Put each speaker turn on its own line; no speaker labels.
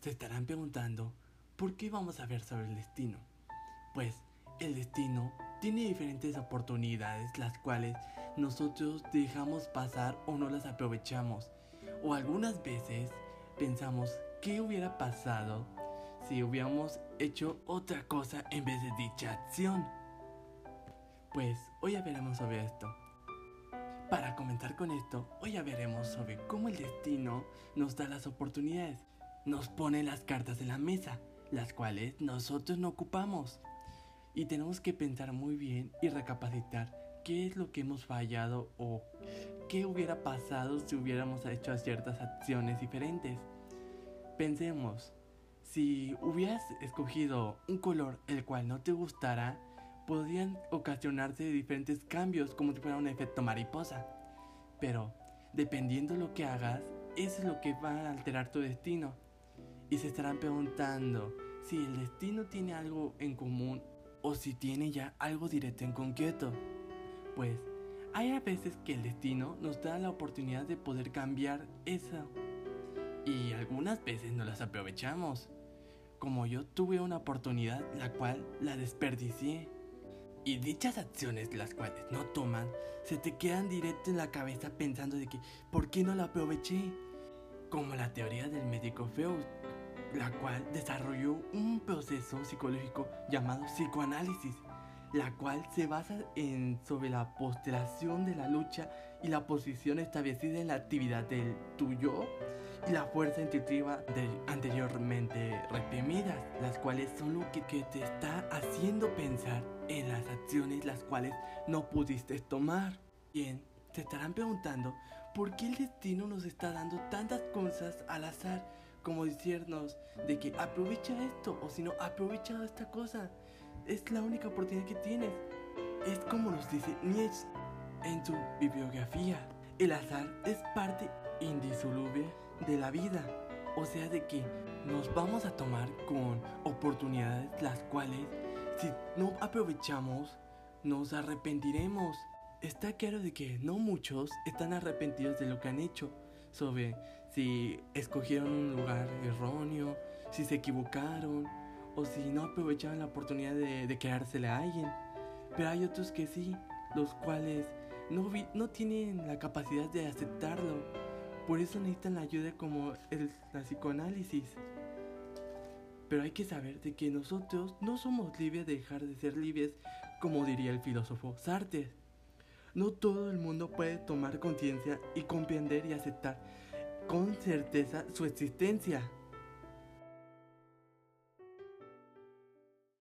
se estarán preguntando, ¿por qué vamos a ver sobre el destino? Pues el destino tiene diferentes oportunidades las cuales nosotros dejamos pasar o no las aprovechamos. O algunas veces pensamos qué hubiera pasado si hubiéramos hecho otra cosa en vez de dicha acción. Pues hoy ya veremos sobre esto. Para comenzar con esto, hoy ya veremos sobre cómo el destino nos da las oportunidades, nos pone las cartas en la mesa, las cuales nosotros no ocupamos. Y tenemos que pensar muy bien y recapacitar qué es lo que hemos fallado o qué hubiera pasado si hubiéramos hecho ciertas acciones diferentes. Pensemos, si hubieras escogido un color el cual no te gustara, podrían ocasionarse diferentes cambios como si fuera un efecto mariposa. Pero, dependiendo lo que hagas, es lo que va a alterar tu destino. Y se estarán preguntando si el destino tiene algo en común o si tiene ya algo directo en concreto. Pues, hay a veces que el destino nos da la oportunidad de poder cambiar eso. Y algunas veces no las aprovechamos. Como yo tuve una oportunidad la cual la desperdicié. Y dichas acciones las cuales no toman, se te quedan directo en la cabeza pensando de que ¿por qué no la aproveché? Como la teoría del médico Freud, la cual desarrolló un proceso psicológico llamado psicoanálisis, la cual se basa en sobre la postelación de la lucha y la posición establecida en la actividad del tuyo y la fuerza intuitiva anteriormente reprimidas, las cuales son lo que, que te está haciendo pensar en las acciones las cuales no pudiste tomar. Bien, te estarán preguntando por qué el destino nos está dando tantas cosas al azar, como decirnos de que aprovecha esto o si no aprovecha esta cosa. Es la única oportunidad que tienes. Es como nos dice Nietzsche en su bibliografía. El azar es parte indisoluble de la vida. O sea, de que nos vamos a tomar con oportunidades las cuales si no aprovechamos nos arrepentiremos. Está claro de que no muchos están arrepentidos de lo que han hecho, sobre si escogieron un lugar erróneo, si se equivocaron o si no aprovecharon la oportunidad de, de quedársele a alguien. Pero hay otros que sí, los cuales no, no tienen la capacidad de aceptarlo por eso necesitan la ayuda como el, la psicoanálisis. Pero hay que saber de que nosotros no somos libres de dejar de ser libres, como diría el filósofo Sartre. No todo el mundo puede tomar conciencia y comprender y aceptar con certeza su existencia.